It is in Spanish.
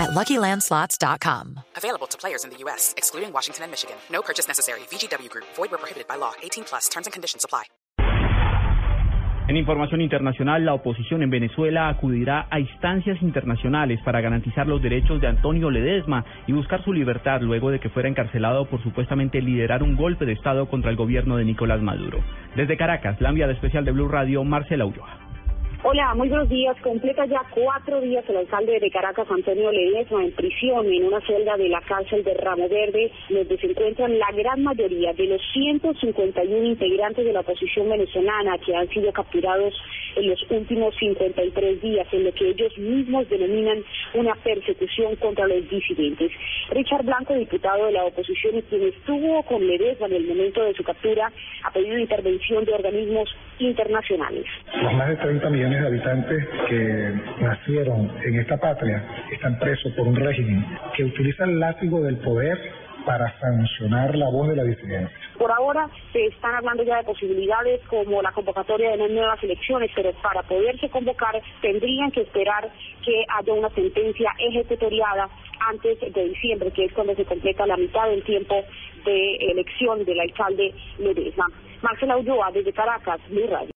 at LuckyLandSlots.com. Available to players in the U.S., excluding Washington and Michigan. No purchase necessary. VGW Group. Void where prohibited by law. 18 plus. Terms and conditions apply. En información internacional, la oposición en Venezuela acudirá a instancias internacionales para garantizar los derechos de Antonio Ledesma y buscar su libertad luego de que fuera encarcelado por supuestamente liderar un golpe de Estado contra el gobierno de Nicolás Maduro. Desde Caracas, la enviada especial de Blue Radio, Marcela Ulloa. Hola, muy buenos días. Completa ya cuatro días el alcalde de Caracas, Antonio Ledesma, en prisión en una celda de la cárcel de Ramo Verde, donde se encuentran la gran mayoría de los 151 integrantes de la oposición venezolana que han sido capturados en los últimos 53 días, en lo que ellos mismos denominan una persecución contra los disidentes. Richard Blanco, diputado de la oposición y quien estuvo con Ledesma en el momento de su captura, ha pedido intervención de organismos internacionales. Los más de 30 millones de habitantes que nacieron en esta patria están presos por un régimen que utiliza el látigo del poder para sancionar la voz de la disidencia. Por ahora se están hablando ya de posibilidades como la convocatoria de nuevas elecciones, pero para poderse convocar tendrían que esperar que haya una sentencia ejecutoriada antes de diciembre, que es cuando se completa la mitad del tiempo de elección del alcalde Ledesma. Marcela Ulloa, desde Caracas, Blue Radio.